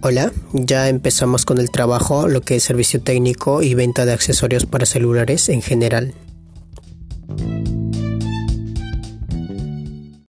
Hola, ya empezamos con el trabajo, lo que es servicio técnico y venta de accesorios para celulares en general.